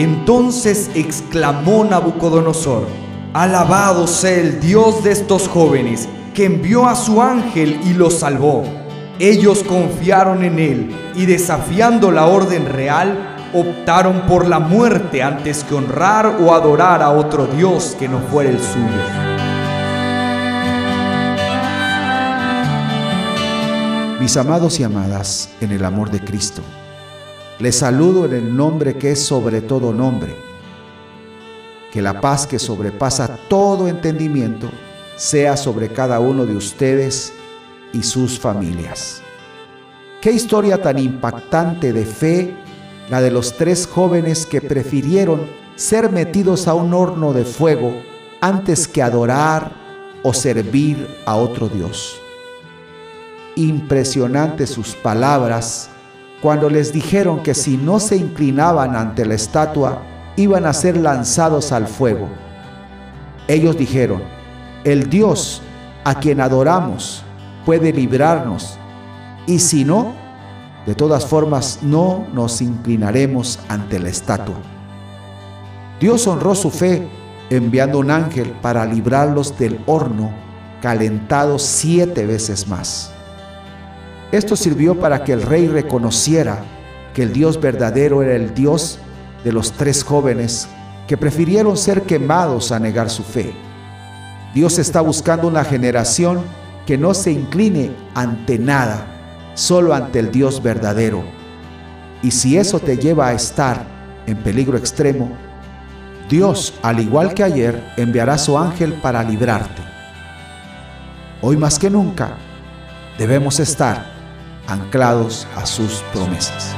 Entonces exclamó Nabucodonosor, Alabado sea el Dios de estos jóvenes, que envió a su ángel y los salvó. Ellos confiaron en él y desafiando la orden real, optaron por la muerte antes que honrar o adorar a otro Dios que no fuera el suyo. Mis amados y amadas, en el amor de Cristo, les saludo en el nombre que es sobre todo nombre. Que la paz que sobrepasa todo entendimiento sea sobre cada uno de ustedes y sus familias. Qué historia tan impactante de fe la de los tres jóvenes que prefirieron ser metidos a un horno de fuego antes que adorar o servir a otro Dios. Impresionantes sus palabras cuando les dijeron que si no se inclinaban ante la estatua, iban a ser lanzados al fuego. Ellos dijeron, el Dios a quien adoramos puede librarnos, y si no, de todas formas no nos inclinaremos ante la estatua. Dios honró su fe enviando un ángel para librarlos del horno calentado siete veces más. Esto sirvió para que el rey reconociera que el Dios verdadero era el Dios de los tres jóvenes que prefirieron ser quemados a negar su fe. Dios está buscando una generación que no se incline ante nada, solo ante el Dios verdadero. Y si eso te lleva a estar en peligro extremo, Dios, al igual que ayer, enviará su ángel para librarte. Hoy más que nunca, debemos estar anclados a sus promesas.